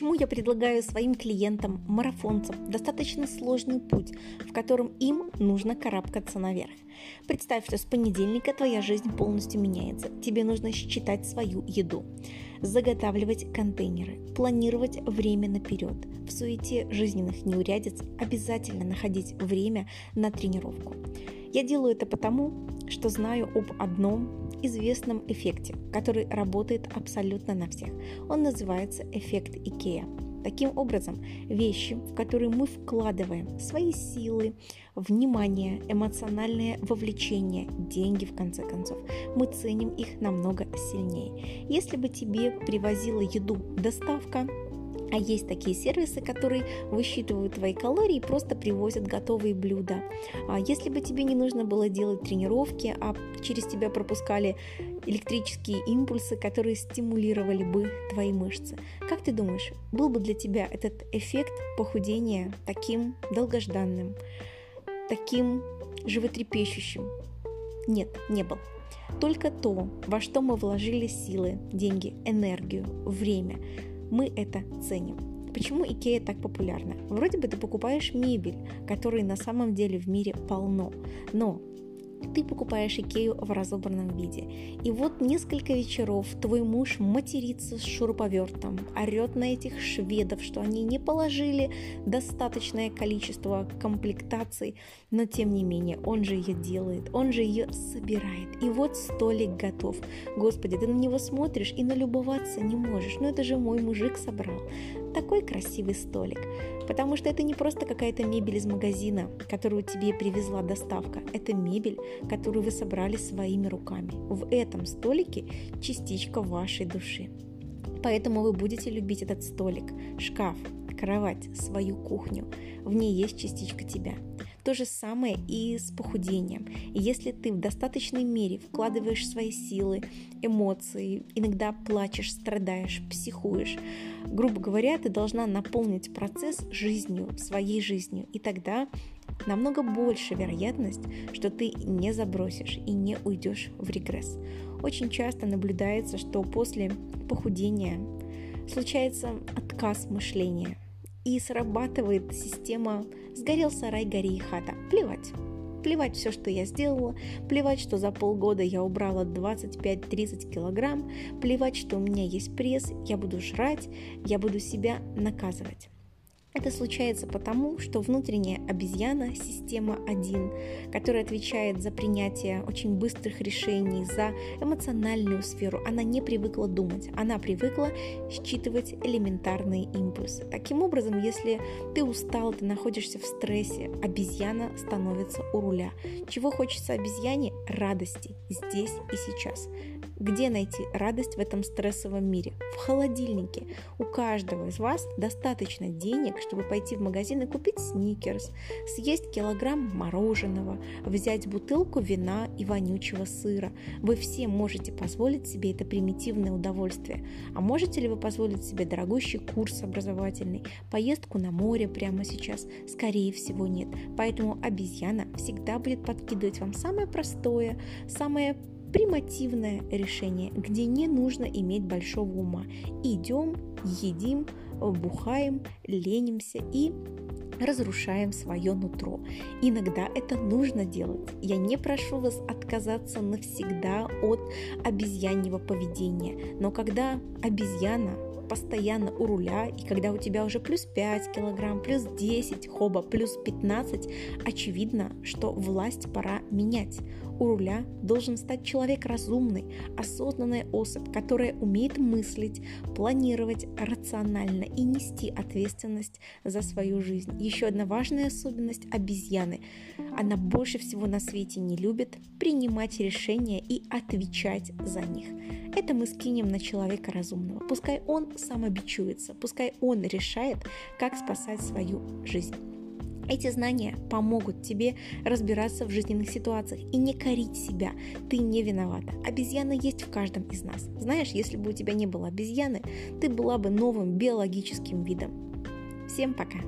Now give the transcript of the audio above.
Почему я предлагаю своим клиентам, марафонцам, достаточно сложный путь, в котором им нужно карабкаться наверх. Представь, что с понедельника твоя жизнь полностью меняется. Тебе нужно считать свою еду, заготавливать контейнеры, планировать время наперед. В суете жизненных неурядиц обязательно находить время на тренировку. Я делаю это потому, что знаю об одном известном эффекте, который работает абсолютно на всех. Он называется эффект Икеа. Таким образом, вещи, в которые мы вкладываем свои силы, внимание, эмоциональное вовлечение, деньги в конце концов, мы ценим их намного сильнее. Если бы тебе привозила еду доставка, а есть такие сервисы, которые высчитывают твои калории и просто привозят готовые блюда. А если бы тебе не нужно было делать тренировки, а через тебя пропускали электрические импульсы, которые стимулировали бы твои мышцы. Как ты думаешь, был бы для тебя этот эффект похудения таким долгожданным, таким животрепещущим? Нет, не был. Только то, во что мы вложили силы, деньги, энергию, время, мы это ценим. Почему Икея так популярна? Вроде бы ты покупаешь мебель, которой на самом деле в мире полно, но ты покупаешь Икею в разобранном виде. И вот несколько вечеров твой муж матерится с шуруповертом, орет на этих шведов, что они не положили достаточное количество комплектаций, но тем не менее он же ее делает, он же ее собирает. И вот столик готов. Господи, ты на него смотришь и налюбоваться не можешь. Ну это же мой мужик собрал. Такой красивый столик. Потому что это не просто какая-то мебель из магазина, которую тебе привезла доставка. Это мебель, которую вы собрали своими руками. В этом столике частичка вашей души. Поэтому вы будете любить этот столик, шкаф, кровать, свою кухню. В ней есть частичка тебя. То же самое и с похудением. Если ты в достаточной мере вкладываешь свои силы, эмоции, иногда плачешь, страдаешь, психуешь, грубо говоря, ты должна наполнить процесс жизнью, своей жизнью. И тогда намного больше вероятность, что ты не забросишь и не уйдешь в регресс. Очень часто наблюдается, что после похудения случается отказ мышления – и срабатывает система «сгорел сарай, гори и хата». Плевать. Плевать все, что я сделала, плевать, что за полгода я убрала 25-30 килограмм, плевать, что у меня есть пресс, я буду жрать, я буду себя наказывать. Это случается потому, что внутренняя обезьяна, система 1, которая отвечает за принятие очень быстрых решений, за эмоциональную сферу, она не привыкла думать, она привыкла считывать элементарные импульсы. Таким образом, если ты устал, ты находишься в стрессе, обезьяна становится у руля. Чего хочется обезьяне? Радости здесь и сейчас. Где найти радость в этом стрессовом мире? В холодильнике. У каждого из вас достаточно денег, чтобы пойти в магазин и купить сникерс, съесть килограмм мороженого, взять бутылку вина и вонючего сыра. Вы все можете позволить себе это примитивное удовольствие. А можете ли вы позволить себе дорогущий курс образовательный, поездку на море прямо сейчас? Скорее всего нет. Поэтому обезьяна всегда будет подкидывать вам самое простое, самое примативное решение, где не нужно иметь большого ума. Идем, едим, бухаем, ленимся и разрушаем свое нутро. Иногда это нужно делать. Я не прошу вас отказаться навсегда от обезьяньего поведения, но когда обезьяна постоянно у руля, и когда у тебя уже плюс 5 килограмм, плюс 10, хоба, плюс 15, очевидно, что власть пора менять. У руля должен стать человек разумный, осознанная особь, которая умеет мыслить, планировать рационально и нести ответственность за свою жизнь. Еще одна важная особенность обезьяны. Она больше всего на свете не любит принимать решения и отвечать за них. Это мы скинем на человека разумного. Пускай он самобичуется, пускай он решает, как спасать свою жизнь. Эти знания помогут тебе разбираться в жизненных ситуациях и не корить себя. Ты не виновата. Обезьяна есть в каждом из нас. Знаешь, если бы у тебя не было обезьяны, ты была бы новым биологическим видом. Всем пока!